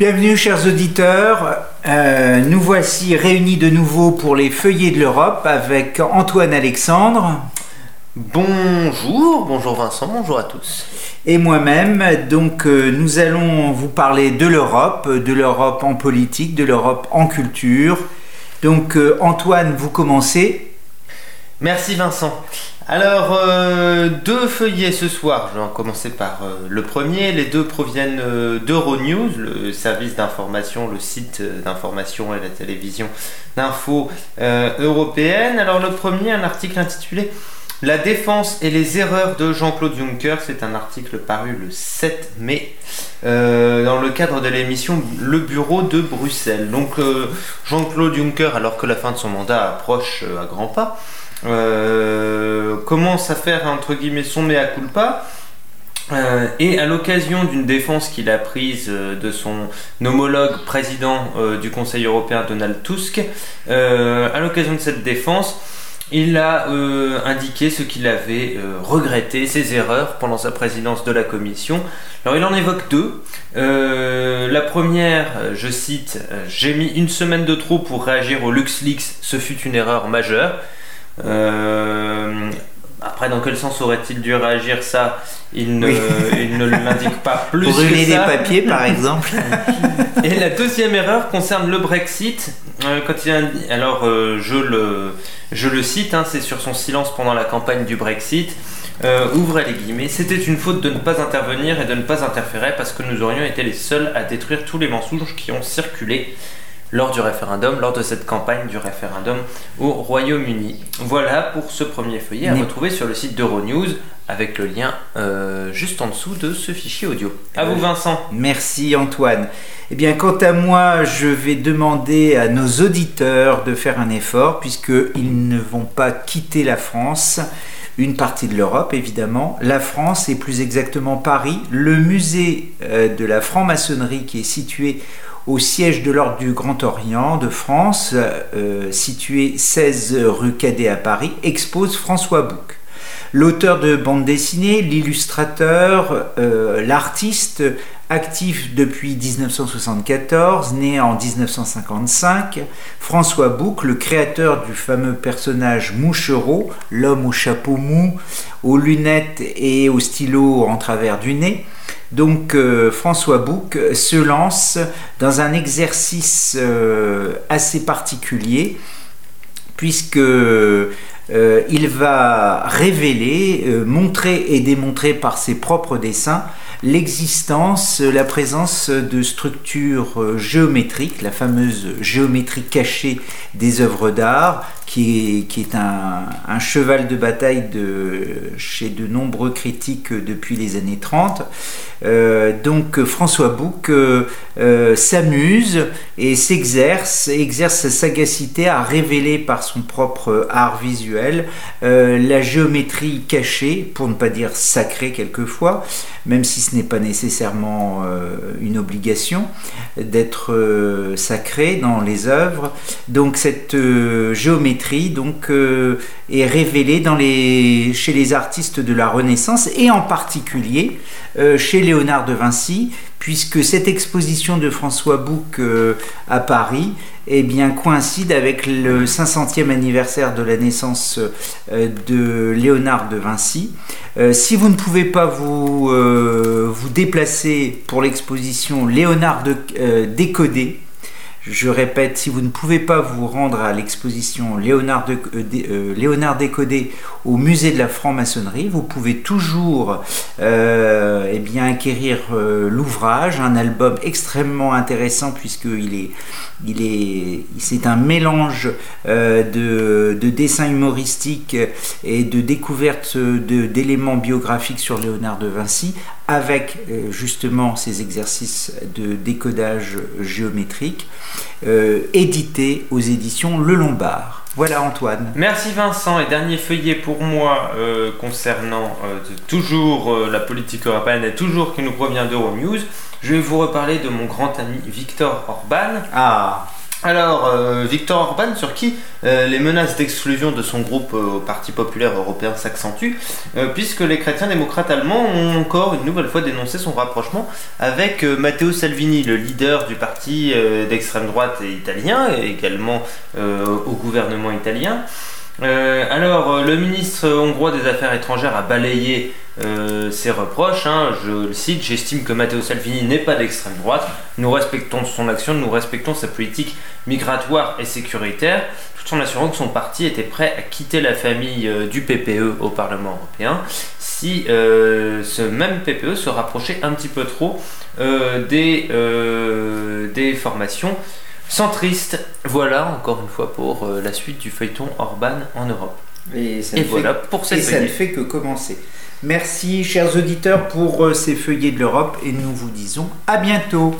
Bienvenue chers auditeurs, Euh, nous voici réunis de nouveau pour les feuillets de l'Europe avec Antoine Alexandre Bonjour, bonjour Vincent, bonjour à tous. et moi-même. Donc euh, nous allons vous parler de l'Europe, de l'Europe en politique, de l'Europe en culture. Donc euh, Antoine, vous commencez. Merci Vincent. Alors, euh, deux feuillets ce soir. Je vais en commencer par euh, le premier. Les deux proviennent euh, d'Euronews, le service d'information, le site d'information et la télévision d'info européenne. Alors, le premier, un article intitulé La défense et les erreurs de Jean-Claude Juncker. C'est un article paru le 7 mai euh, dans le cadre de l'émission Le Bureau de Bruxelles. Donc, euh, Jean-Claude Juncker, alors que la fin de son mandat approche euh, à grands pas, commence à faire entre guillemets son mea culpa. Euh, et à l'occasion d'une défense qu'il a prise de son homologue président du Conseil européen Donald Tusk, à l'occasion de cette défense, il a euh, indiqué ce qu'il avait euh, regretté, ses erreurs pendant sa présidence de la Commission. Alors il en évoque deux. Euh, la première, je cite, J'ai mis une semaine de trop pour réagir au LuxLeaks, ce fut une erreur majeure. Après, dans quel sens aurait-il dû réagir ça? Il ne, Oui. il ne l'indique pas plus Brûler des papiers par exemple. Et la deuxième erreur concerne le Brexit. Euh, quand il indi- alors euh, je le je le cite, hein, c'est sur son silence pendant la campagne du Brexit. Euh, ouvrez les guillemets. C'était une faute de ne pas intervenir et de ne pas interférer parce que nous aurions été les seuls à détruire tous les mensonges qui ont circulé lors du référendum, lors de cette campagne du référendum au Royaume-Uni. Voilà pour ce premier feuillet à retrouver sur le site d'Euronews avec le lien euh, juste en dessous de ce fichier audio. À vous Vincent. Merci Antoine. Eh bien, quant à moi, je vais demander à nos auditeurs de faire un effort puisqu'ils ne vont pas quitter la France, une partie de l'Europe évidemment, la France et plus exactement Paris, le musée euh, de la franc-maçonnerie qui est situé au siège de l'Ordre du Grand Orient de France, euh, situé 16 rue Cadet à Paris, expose François Bouc. L'auteur de bande dessinée, l'illustrateur, euh, l'artiste actif depuis 1974, né en 1955, François Bouc, le créateur du fameux personnage Mouchereau, l'homme au chapeau mou, aux lunettes et au stylo en travers du nez. Donc euh, François Bouc se lance dans un exercice euh, assez particulier puisque euh, il va révéler, montrer et démontrer par ses propres dessins l'existence, la présence de structures géométriques, la fameuse géométrie cachée des œuvres d'art, qui est, un, cheval de bataille chez de nombreux critiques depuis les années 30. Euh, donc François Bouc euh, euh, s'amuse et s'exerce, exerce sa sagacité à révéler par son propre art visuel la géométrie cachée, pour ne pas dire sacrée quelquefois, même si ce n'est pas nécessairement une obligation d'être euh, sacré dans les œuvres. Donc cette euh, donc euh, est révélée chez les artistes de la Renaissance et en particulier euh, chez Léonard de Vinci, puisque cette exposition de François Bouc euh, à Paris eh bien, coïncide avec le 500e anniversaire de la naissance de Léonard de Vinci. Si vous ne pouvez pas vous, déplacer pour l'exposition Léonard décodé, je répète, si vous ne pouvez pas vous rendre à l'exposition Léonard, de- euh, euh, Léonard décodé au musée de la franc-maçonnerie, vous pouvez toujours euh, eh bien, acquérir euh, l'ouvrage, un album extrêmement intéressant puisqu'il est, il est, c'est un mélange euh, de, de dessins humoristiques et de découvertes d'éléments biographiques sur Léonard de Vinci avec justement ces exercices de décodage géométrique euh, édité aux éditions Le Lombard. Voilà Antoine. Merci Vincent. Et dernier feuillet pour moi euh, concernant euh, toujours la politique européenne et toujours qui nous provient d'Euronews. Je vais vous reparler de mon grand ami Victor Orban. Ah, Alors, euh, Victor Orban, sur qui euh, les menaces d'exclusion de son groupe euh, au Parti populaire européen s'accentuent, puisque les chrétiens démocrates allemands ont encore une nouvelle fois dénoncé son rapprochement avec Matteo Salvini, le leader du parti d'extrême droite italien, et également au gouvernement italien. Alors, le ministre hongrois des Affaires étrangères a balayé euh, ses reproches. Hein. je le cite J'estime que Matteo Salvini n'est pas d'extrême droite. Nous respectons son action, nous respectons sa politique migratoire et sécuritaire, tout en assurant que son parti était prêt à quitter la famille du PPE au Parlement européen si ce même PPE se rapprochait un petit peu trop des, formations Centriste, voilà encore une fois pour euh, la suite du feuilleton Orban en Europe. Et, voilà pour cette Et ça ne fait que commencer. Merci chers auditeurs pour euh, ces feuillets de l'Europe et nous vous disons à bientôt.